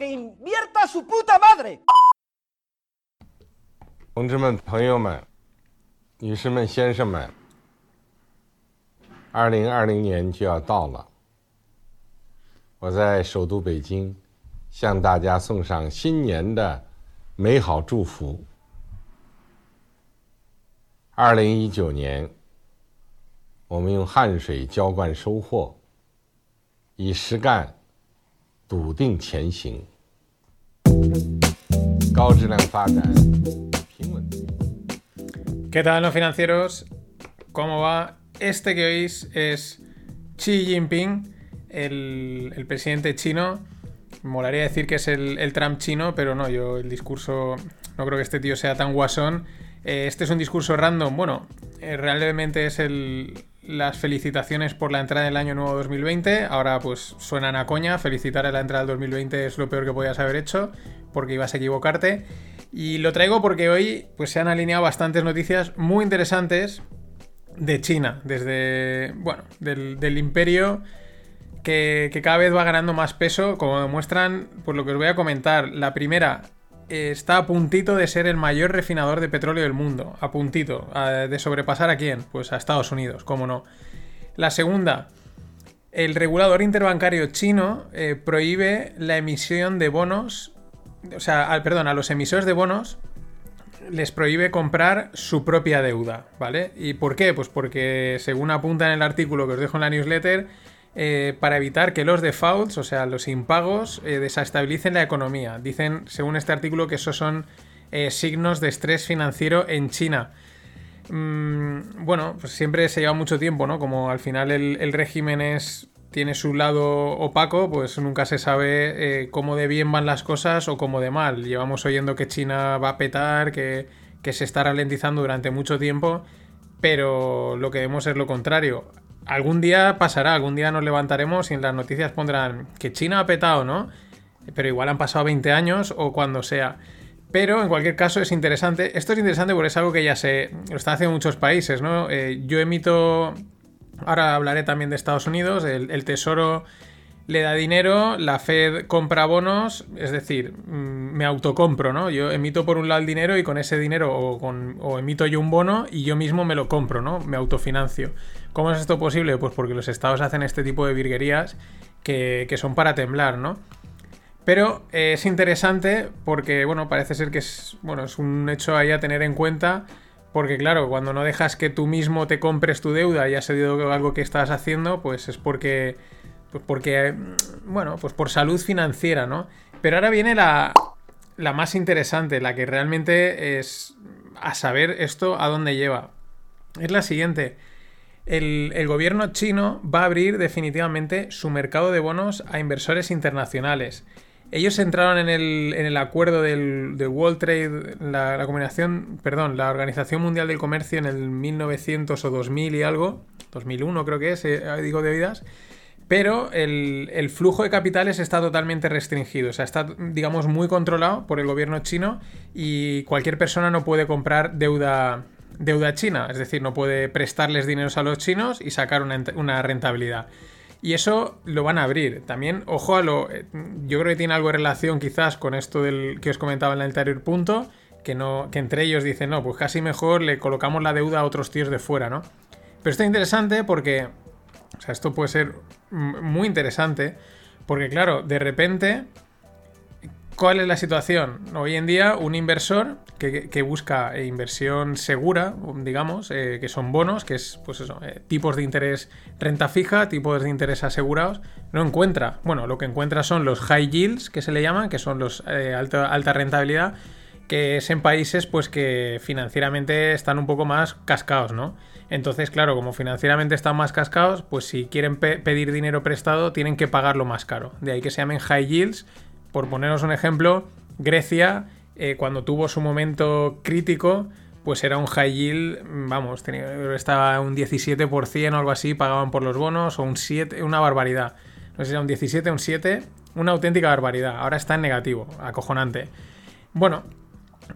¡Que invierta su puta madre! 同志们、朋友们、女士们、先生们，二零二零年就要到了，我在首都北京向大家送上新年的美好祝福。二零一九年，我们用汗水浇灌收获，以实干笃定前行，高质量发展，平稳。 ¿Qué tal, no financieros? ¿Cómo va? Este que oís es Xi Jinping, el, el presidente chino. Molaría decir que es el, el Trump chino, pero no, yo el discurso no creo que este tío sea tan guasón. Eh, este es un discurso random. Bueno, eh, realmente es el, las felicitaciones por la entrada del año nuevo 2020. Ahora pues suenan a coña. Felicitar a la entrada del 2020 es lo peor que podías haber hecho, porque ibas a equivocarte. Y lo traigo porque hoy pues, se han alineado bastantes noticias muy interesantes de China, desde, bueno, del, imperio que, cada vez va ganando más peso, como demuestran, pues lo que os voy a comentar. La primera, está a puntito de ser el mayor refinador de petróleo del mundo, a puntito, de sobrepasar a quién, pues a Estados Unidos, cómo no. La segunda, el regulador interbancario chino eh, prohíbe la emisión de bonos, o sea, al- perdón, a los emisores de bonos les prohíbe comprar su propia deuda, ¿vale? ¿Y por qué? Pues porque, según apunta en el artículo que os dejo en la newsletter, eh, para evitar que los defaults, o sea, los impagos, eh, desestabilicen la economía. Dicen, según este artículo, que esos son eh, signos de estrés financiero en China. Mm, bueno, pues siempre se lleva mucho tiempo, ¿no? Como al final el, régimen es tiene su lado opaco, pues nunca se sabe cómo de bien van las cosas o cómo de mal. Llevamos oyendo que China va a petar, que, que se está ralentizando durante mucho tiempo, pero lo que vemos es lo contrario. Algún día pasará, algún día nos levantaremos y en las noticias pondrán que China ha petado, ¿no? Pero igual han pasado 20 años o cuando sea. Pero en cualquier caso es interesante. Esto es interesante porque es algo que ya se lo están haciendo muchos países, ¿no? Eh, yo emito. Ahora hablaré también de Estados Unidos. El, el Tesoro le da dinero, la Fed compra bonos, es decir, mm, me autocompro, ¿no? Yo emito por un lado el dinero y con ese dinero o, con- o emito yo un bono y yo mismo me lo compro, ¿no? Me autofinancio. ¿Cómo es esto posible? Pues porque los estados hacen este tipo de virguerías que, son para temblar, ¿no? Pero eh, es interesante porque, bueno, parece ser que es, bueno, es un hecho ahí a tener en cuenta. Porque, claro, cuando no dejas que tú mismo te compres tu deuda y has cedido algo que estás haciendo, pues es porque. Pues porque. mm, Bueno, pues por salud financiera, ¿no? Pero ahora viene la. La más interesante, la que realmente es. A saber esto a dónde lleva. Es la siguiente. El, el gobierno chino va a abrir definitivamente su mercado de bonos a inversores internacionales. Ellos entraron en el, en el acuerdo del, de World Trade, la, la combinación, perdón, la Organización Mundial del Comercio en el 1900 o 2000 y algo, 2001 creo que es, eh, digo de oídas, pero el, flujo de capitales está totalmente restringido, o sea, está, digamos, muy controlado por el gobierno chino y cualquier persona no puede comprar deuda, china, es decir, no puede prestarles dinero a los chinos y sacar una, ent- una rentabilidad. Y eso lo van a abrir. También, ojo a lo. eh, Yo creo que tiene algo de relación quizás con esto del que os comentaba en el anterior punto. Que, que entre ellos dicen, no, pues casi mejor le colocamos la deuda a otros tíos de fuera, ¿no? Pero está interesante porque. O sea, esto puede ser muy interesante. Porque, claro, de repente. ¿Cuál es la situación? Hoy en día, un inversor que, busca eh, inversión segura, digamos, eh, que son bonos, que es, pues eh, tipos de interés renta fija, tipos de interés asegurados, no encuentra. Bueno, lo que encuentra son los high yields, que se le llaman, que son los eh, alta, alta rentabilidad, que es en países pues que financieramente están un poco más cascados, ¿no? Entonces, claro, como financieramente están más cascados, pues si quieren pe pedir dinero prestado, tienen que pagarlo más caro. De ahí que se llamen high yields. Por poneros un ejemplo, Grecia, eh, cuando tuvo su momento crítico, pues era un high yield, vamos, tenía, estaba un 17% o algo así, pagaban por los bonos, o un 7, una barbaridad. No sé si era un 17, un 7, una auténtica barbaridad. Ahora está en negativo, acojonante. Bueno,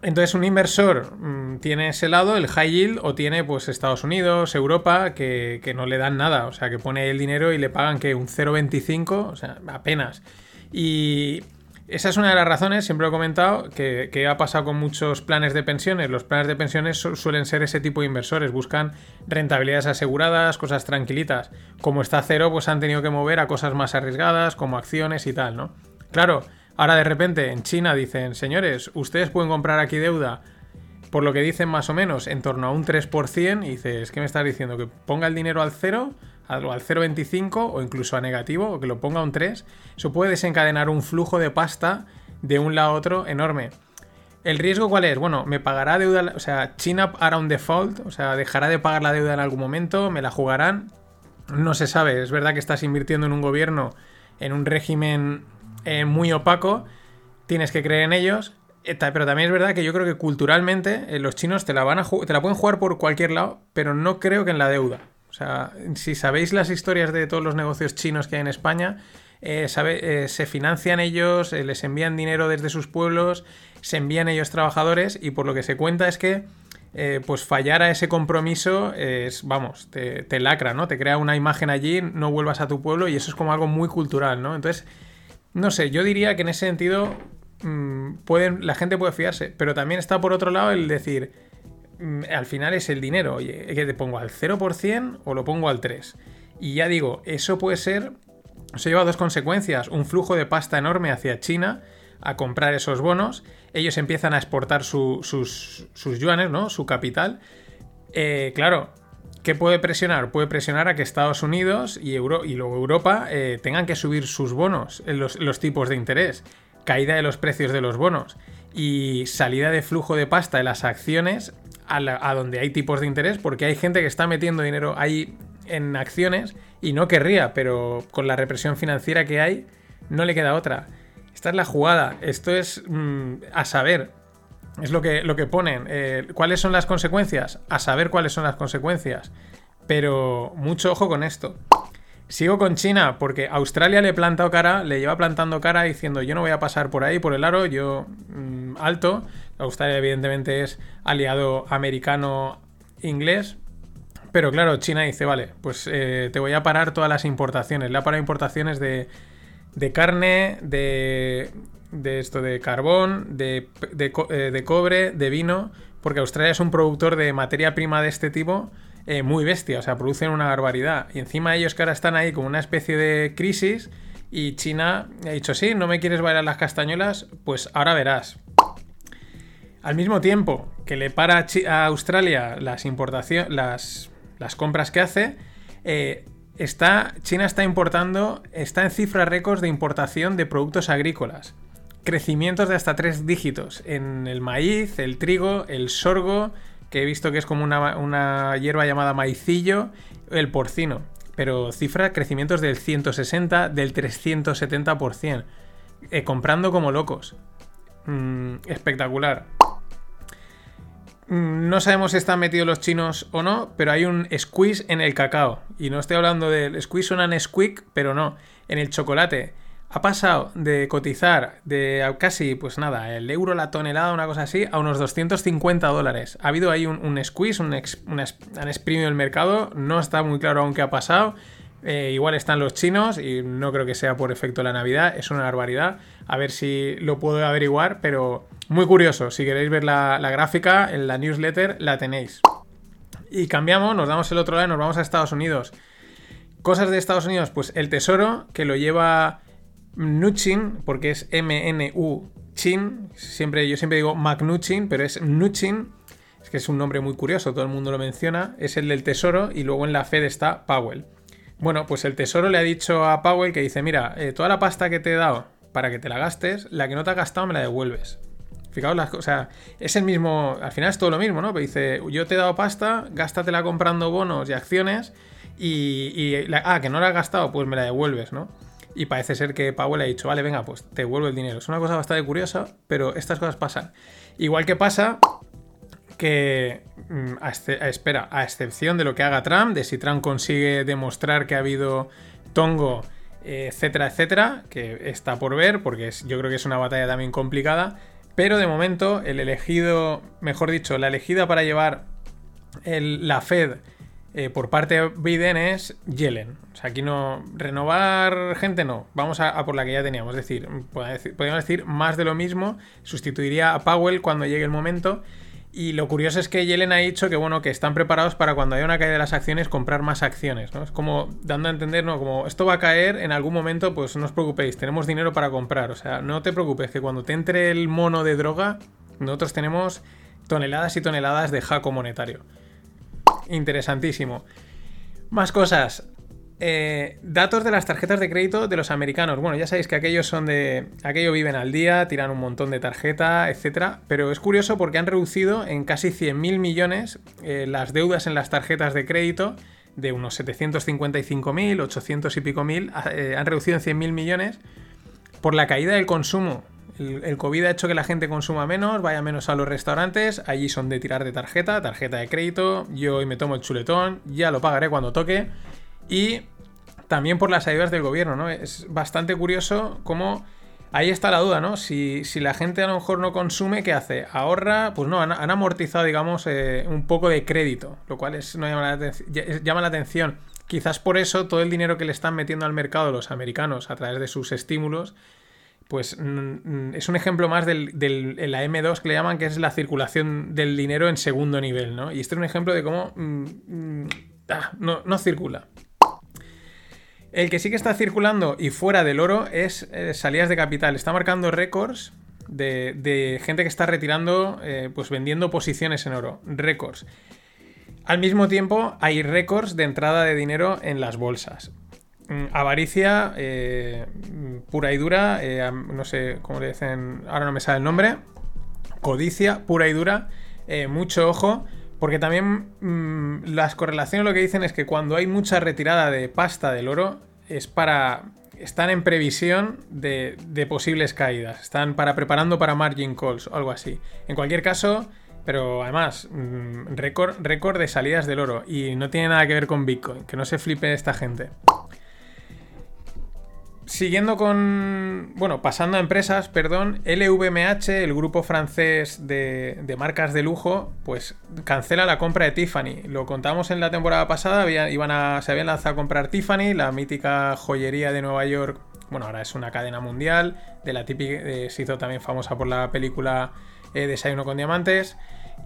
entonces un inversor mm, tiene ese lado, el high yield, o tiene pues Estados Unidos, Europa, que, que no le dan nada, o sea, que pone el dinero y le pagan que un 0,25, o sea, apenas. Y esa es una de las razones, siempre lo he comentado, que, ha pasado con muchos planes de pensiones. Los planes de pensiones suelen ser ese tipo de inversores, buscan rentabilidades aseguradas, cosas tranquilitas. Como está cero, pues han tenido que mover a cosas más arriesgadas, como acciones y tal, ¿no? Claro, ahora de repente en China dicen, señores, ustedes pueden comprar aquí deuda por lo que dicen más o menos en torno a un 3%, y dices, ¿qué me estás diciendo? ¿Que ponga el dinero al cero? al 0,25 o incluso a negativo, o que lo ponga un 3, eso puede desencadenar un flujo de pasta de un lado a otro enorme. ¿El riesgo cuál es? Bueno, me pagará deuda, o sea, China hará un default, o sea, dejará de pagar la deuda en algún momento, me la jugarán. No se sabe, es verdad que estás invirtiendo en un gobierno, en un régimen eh, muy opaco, tienes que creer en ellos, eh, pero también es verdad que yo creo que culturalmente eh, los chinos te la, van a te la pueden jugar por cualquier lado, pero no creo que en la deuda. O sea, si sabéis las historias de todos los negocios chinos que hay en España, eh, se financian ellos, les envían dinero desde sus pueblos, se envían ellos trabajadores y por lo que se cuenta es que pues fallar a ese compromiso es, vamos, te, lacra, ¿no? Te crea una imagen allí, no vuelvas a tu pueblo y eso es como algo muy cultural, ¿no? Entonces, no sé, yo diría que en ese sentido mm, pueden, la gente puede fiarse, pero también está por otro lado el decir, Mm, al final es el dinero. Oye, ¿que te pongo al 0% o lo pongo al 3%? Y ya digo, eso puede ser. Eso lleva dos consecuencias. Un flujo de pasta enorme hacia China a comprar esos bonos. Ellos empiezan a exportar sus, sus, yuanes, ¿no? Su capital. Eh, claro, ¿qué puede presionar? Puede presionar a que Estados Unidos y, luego Europa eh, tengan que subir sus bonos, los, los tipos de interés. Caída de los precios de los bonos y salida de flujo de pasta de las acciones a, donde hay tipos de interés, porque hay gente que está metiendo dinero ahí en acciones y no querría, pero con la represión financiera que hay, no le queda otra. Esta es la jugada, esto es mm, a saber, es lo que, lo que ponen. Eh, ¿Cuáles son las consecuencias? A saber cuáles son las consecuencias. Pero mucho ojo con esto. Sigo con China porque Australia le plantado cara, le lleva plantando cara diciendo yo no voy a pasar por ahí, por el aro, yo mm, alto. Australia evidentemente es aliado americano-inglés. Pero claro, China dice, vale, pues eh, te voy a parar todas las importaciones. Le ha parado importaciones de, de carne, de, de, esto de carbón, de, eh, de cobre, de vino, porque Australia es un productor de materia prima de este tipo eh, muy bestia, o sea, producen una barbaridad. Y encima ellos que ahora están ahí como una especie de crisis y China ha dicho, sí, no me quieres bailar las castañuelas, pues ahora verás. Al mismo tiempo que le para a Australia las las, las compras que hace, eh, está, China está importando, está en cifras récords de importación de productos agrícolas. Crecimientos de hasta tres dígitos en el maíz, el trigo, el sorgo, que he visto que es como una, hierba llamada maicillo, el porcino. Pero cifra crecimientos del 160, del 370%. Eh, comprando como locos. Mm, espectacular. Mm, no sabemos si están metidos los chinos o no, pero hay un squeeze en el cacao. Y no estoy hablando del squeeze, suena squeak, pero no. En el chocolate ha pasado de cotizar de casi, pues nada, el euro la tonelada, una cosa así, a unos 250 dólares. Ha habido ahí un, squeeze, un, han exprimido el mercado, no está muy claro aún qué ha pasado. Eh, igual están los chinos y no creo que sea por efecto la Navidad, es una barbaridad. A ver si lo puedo averiguar, pero muy curioso. Si queréis ver la, la gráfica en la newsletter, la tenéis. Y cambiamos, nos damos el otro lado nos vamos a Estados Unidos. Cosas de Estados Unidos, pues el tesoro que lo lleva Nuchin, porque es M-N-U Chin, siempre, yo siempre digo Magnuchin, pero es Nuchin, es que es un nombre muy curioso, todo el mundo lo menciona, es el del Tesoro y luego en la Fed está Powell. Bueno, pues el Tesoro le ha dicho a Powell que dice, mira, eh, toda la pasta que te he dado para que te la gastes, la que no te has gastado me la devuelves. Fijaos las cosas, es el mismo, al final es todo lo mismo, ¿no? Pero dice, yo te he dado pasta, gástatela comprando bonos y acciones y ah, que no la has gastado, pues me la devuelves, ¿no? Y parece ser que Powell ha dicho, vale, venga, pues te vuelvo el dinero. Es una cosa bastante curiosa, pero estas cosas pasan. Igual que pasa que, mm, espera, a excepción de lo que haga Trump, de si Trump consigue demostrar que ha habido tongo, etcétera, etcétera, que está por ver, porque yo creo que es una batalla también complicada, pero de momento el elegido, mejor dicho, la elegida para llevar la Fed eh, por parte de Biden es Yellen. O sea, aquí no. Renovar gente no. Vamos a, por la que ya teníamos. Es decir, podríamos decir más de lo mismo. Sustituiría a Powell cuando llegue el momento. Y lo curioso es que Yellen ha dicho que bueno, que están preparados para cuando haya una caída de las acciones comprar más acciones, ¿no? Es como dando a entender, ¿no? Como esto va a caer en algún momento, pues no os preocupéis, tenemos dinero para comprar. O sea, no te preocupes, que cuando te entre el mono de droga, nosotros tenemos toneladas y toneladas de jaco monetario interesantísimo. Más cosas. Eh, datos de las tarjetas de crédito de los americanos. Bueno, ya sabéis que aquellos son de. Aquello viven al día, tiran un montón de tarjeta, etc. Pero es curioso porque han reducido en casi 100.000 millones eh, las deudas en las tarjetas de crédito de unos 755.000, 800 y pico mil. Eh, han reducido en 100.000 millones por la caída del consumo el, COVID ha hecho que la gente consuma menos, vaya menos a los restaurantes, allí son de tirar de tarjeta, tarjeta de crédito, yo hoy me tomo el chuletón, ya lo pagaré cuando toque. Y también por las ayudas del gobierno, ¿no? Es bastante curioso cómo... Ahí está la duda, ¿no? Si, la gente a lo mejor no consume, ¿qué hace? ¿Ahorra? Pues no, han, amortizado, digamos, eh, un poco de crédito, lo cual es, no llama, la llama la atención. Quizás por eso todo el dinero que le están metiendo al mercado los americanos a través de sus estímulos pues mm, mm, es un ejemplo más del, la M2 que le llaman, que es la circulación del dinero en segundo nivel, ¿no? Y este es un ejemplo de cómo mm, ah, no, circula. El que sí que está circulando y fuera del oro es eh, salidas de capital. Está marcando récords de, gente que está retirando, eh, pues vendiendo posiciones en oro. Récords. Al mismo tiempo, hay récords de entrada de dinero en las bolsas. Mm, avaricia eh, pura y dura, eh, no sé cómo le dicen, ahora no me sale el nombre, codicia pura y dura, eh, mucho ojo, porque también mm, las correlaciones lo que dicen es que cuando hay mucha retirada de pasta del oro es para... Están en previsión de, posibles caídas, están para preparando para margin calls o algo así. En cualquier caso, pero además, mm, récord, récord de salidas del oro y no tiene nada que ver con Bitcoin, que no se flipe esta gente. Siguiendo con. Bueno, pasando a empresas, perdón. LVMH, el grupo francés de, marcas de lujo, pues cancela la compra de Tiffany. Lo contamos en la temporada pasada. iban a, se habían lanzado a comprar Tiffany, la mítica joyería de Nueva York. Bueno, ahora es una cadena mundial. De la típica. Eh, se hizo también famosa por la película eh, Desayuno con Diamantes.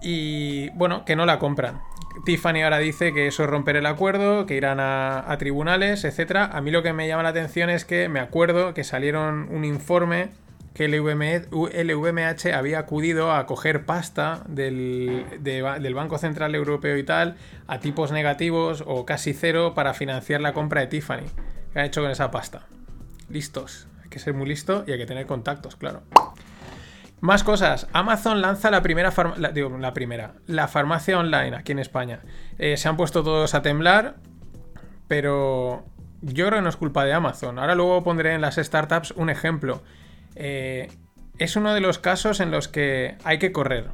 Y bueno, que no la compran. Tiffany ahora dice que eso es romper el acuerdo, que irán a, tribunales, etc. A mí lo que me llama la atención es que me acuerdo que salieron un informe que el VMH había acudido a coger pasta del, del, Banco Central Europeo y tal a tipos negativos o casi cero para financiar la compra de Tiffany. ¿Qué han hecho con esa pasta? Listos. Hay que ser muy listo y hay que tener contactos, claro. Más cosas. Amazon lanza la primera, digo, la primera, la farmacia online aquí en España. Eh, se han puesto todos a temblar, pero yo creo que no es culpa de Amazon. Ahora luego pondré en las startups un ejemplo. Eh, es uno de los casos en los que hay que correr.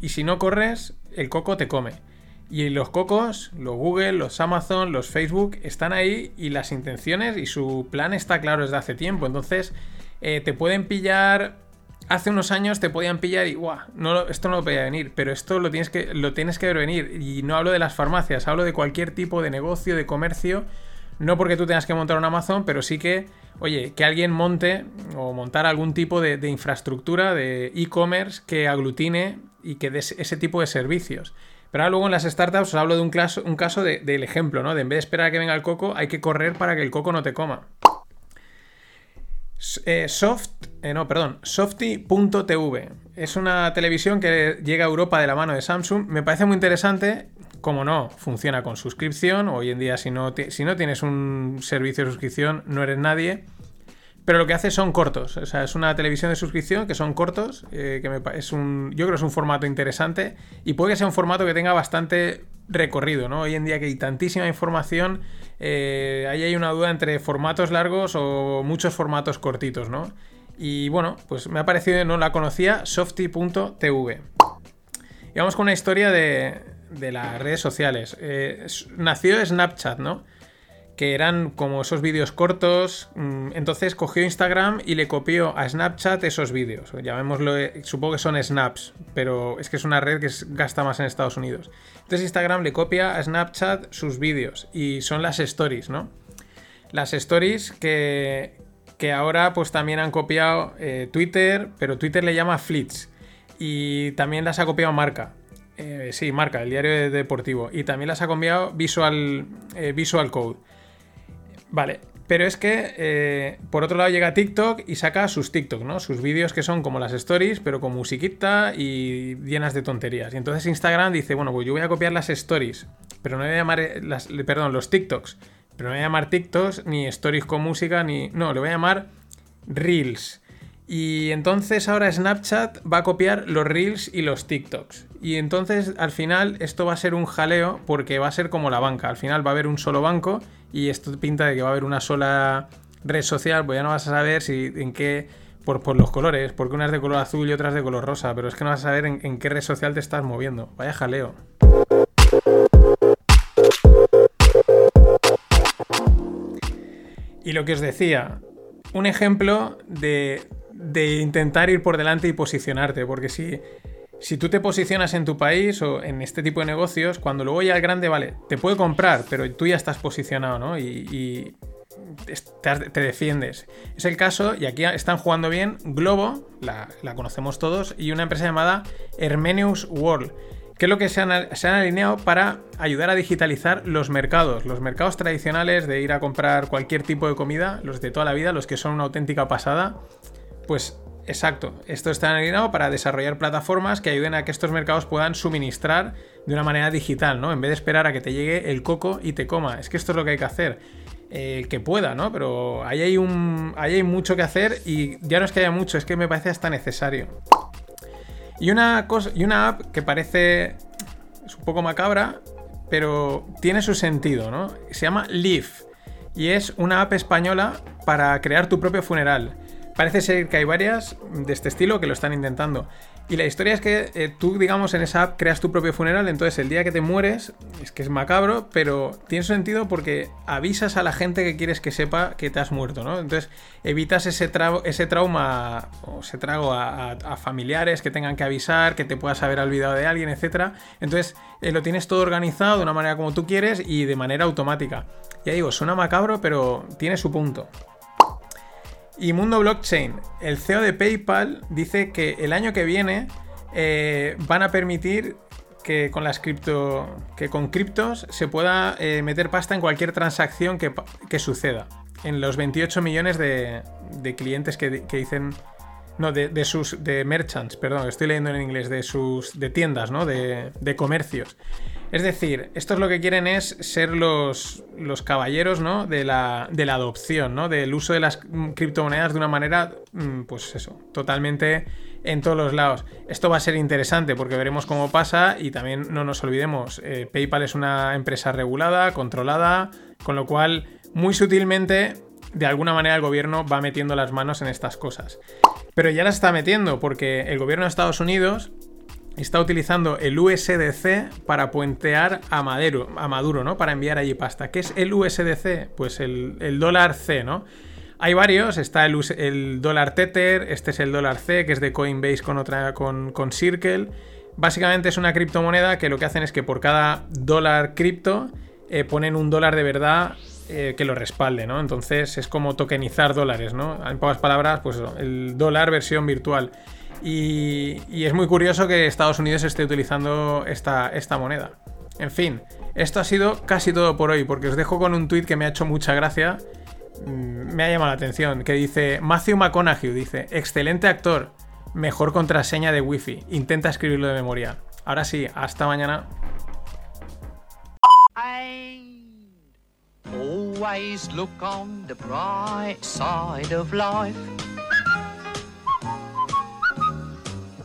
Y si no corres, el coco te come. Y los cocos, los Google, los Amazon, los Facebook, están ahí y las intenciones y su plan está claro desde hace tiempo. Entonces, eh, te pueden pillar hace unos años te podían pillar y, guau, no, esto no lo podía venir, pero esto lo tienes, que, lo tienes que ver venir. Y no hablo de las farmacias, hablo de cualquier tipo de negocio, de comercio. No porque tú tengas que montar un Amazon, pero sí que, oye, que alguien monte o montar algún tipo de, infraestructura de e-commerce que aglutine y que dé ese tipo de servicios. Pero ahora luego en las startups os hablo de un, caso, un caso del ejemplo, ¿no? De en vez de esperar a que venga el coco, hay que correr para que el coco no te coma. Eh, soft, eh, no, perdón, Softy.tv. Es una televisión que llega a Europa de la mano de Samsung. Me parece muy interesante. Como no, funciona con suscripción. Hoy en día, si no, tienes un servicio de suscripción, no eres nadie. Pero lo que hace son cortos. O sea, es una televisión de suscripción que son cortos. Eh, que es un, yo creo que es un formato interesante. Y puede que sea un formato que tenga bastante recorrido, ¿no? Hoy en día que hay tantísima información, eh, ahí hay una duda entre formatos largos o muchos formatos cortitos, ¿no? Y bueno, pues me ha parecido, no la conocía, softy.tv. Y vamos con una historia de, de las redes sociales. Eh, nació Snapchat, ¿no? Que eran como esos vídeos cortos. mm, Entonces cogió Instagram y le copió a Snapchat esos vídeos. Llamémoslo, eh, supongo que son snaps, pero es que es una red que gasta más en Estados Unidos. Entonces Instagram le copia a Snapchat sus vídeos y son las stories, ¿no? Las stories que, que ahora pues también han copiado eh, Twitter, pero Twitter le llama Flits. Y también las ha copiado Marca. Eh, sí, Marca, el diario de- deportivo. Y también las ha copiado Visual, Visual Code. Vale, pero es que eh, por otro lado llega TikTok y saca sus TikTok, ¿no? Sus vídeos que son como las stories, pero con musiquita y llenas de tonterías. Y entonces Instagram dice, bueno, pues yo voy a copiar las stories, pero no voy a llamar eh, las, perdón, los TikToks, pero no voy a llamar TikToks ni stories con música ni no, le voy a llamar Reels. Y entonces ahora Snapchat va a copiar los Reels y los TikToks. Y entonces al final esto va a ser un jaleo porque va a ser como la banca. Al final va a haber un solo banco y esto pinta de que va a haber una sola red social. Pues ya no vas a saber si en qué. Por, por los colores, porque una es de color azul y otra es de color rosa, pero es que no vas a saber en, en qué red social te estás moviendo. Vaya jaleo. Y lo que os decía, un ejemplo de, de intentar ir por delante y posicionarte, porque si, si tú te posicionas en tu país o en este tipo de negocios, cuando luego ya el grande, vale, te puede comprar, pero tú ya estás posicionado, ¿no? Y, te, defiendes. Es el caso, y aquí están jugando bien, Globo, la, conocemos todos, y una empresa llamada Hermenius World que es lo que se han, alineado para ayudar a digitalizar los mercados, los mercados tradicionales de ir a comprar cualquier tipo de comida, los de toda la vida, los que son una auténtica pasada, pues exacto, esto está alineado para desarrollar plataformas que ayuden a que estos mercados puedan suministrar de una manera digital, ¿no? En vez de esperar a que te llegue el coco y te coma, es que esto es lo que hay que hacer. Eh, que pueda, ¿no? Pero ahí hay, ahí hay mucho que hacer y ya no es que haya mucho, es que me parece hasta necesario. Y una, cosa, y una app que parece es un poco macabra, pero tiene su sentido, ¿no? Se llama Leaf y es una app española para crear tu propio funeral. Parece ser que hay varias de este estilo que lo están intentando. Y la historia es que eh, tú, digamos, en esa app creas tu propio funeral, entonces el día que te mueres, es que es macabro, pero tiene sentido porque avisas a la gente que quieres que sepa que te has muerto, ¿no? Entonces evitas ese, tra ese trauma o ese trago a, familiares que tengan que avisar, que te puedas haber olvidado de alguien, etc. Entonces eh, lo tienes todo organizado de una manera como tú quieres y de manera automática. Ya digo, suena macabro, pero tiene su punto. Y Mundo Blockchain, el CEO de PayPal dice que el año que viene eh, van a permitir que con las cripto, que con criptos se pueda eh, meter pasta en cualquier transacción que, que, suceda. En los 28 millones de, de clientes que, que, dicen. No, de, de, sus. de merchants, perdón, estoy leyendo en inglés, de sus. de tiendas, ¿no? De, de comercios. Es decir, estos lo que quieren es ser los, caballeros ¿no? de, la, adopción, ¿no? del uso de las criptomonedas de una manera, pues eso, totalmente en todos los lados. Esto va a ser interesante porque veremos cómo pasa y también no nos olvidemos, eh, PayPal es una empresa regulada, controlada, con lo cual muy sutilmente, de alguna manera el gobierno va metiendo las manos en estas cosas. Pero ya las está metiendo porque el gobierno de Estados Unidos está utilizando el USDC para puentear a Maduro, ¿no? Para enviar allí pasta. ¿Qué es el USDC? Pues el, dólar C, ¿no? Hay varios, está el, dólar Tether, este es el dólar C, que es de Coinbase con otra, con, Circle. Básicamente es una criptomoneda que lo que hacen es que por cada dólar cripto eh, ponen un dólar de verdad eh, que lo respalde, ¿no? Entonces es como tokenizar dólares, ¿no? En pocas palabras, pues el dólar versión virtual. Y, es muy curioso que Estados Unidos esté utilizando esta, esta, moneda. En fin, esto ha sido casi todo por hoy, porque os dejo con un tuit que me ha hecho mucha gracia. Me ha llamado la atención, que dice Matthew McConaughey, dice, excelente actor, mejor contraseña de wifi, intenta escribirlo de memoria. Ahora sí, hasta mañana. Always look on the bright side of life.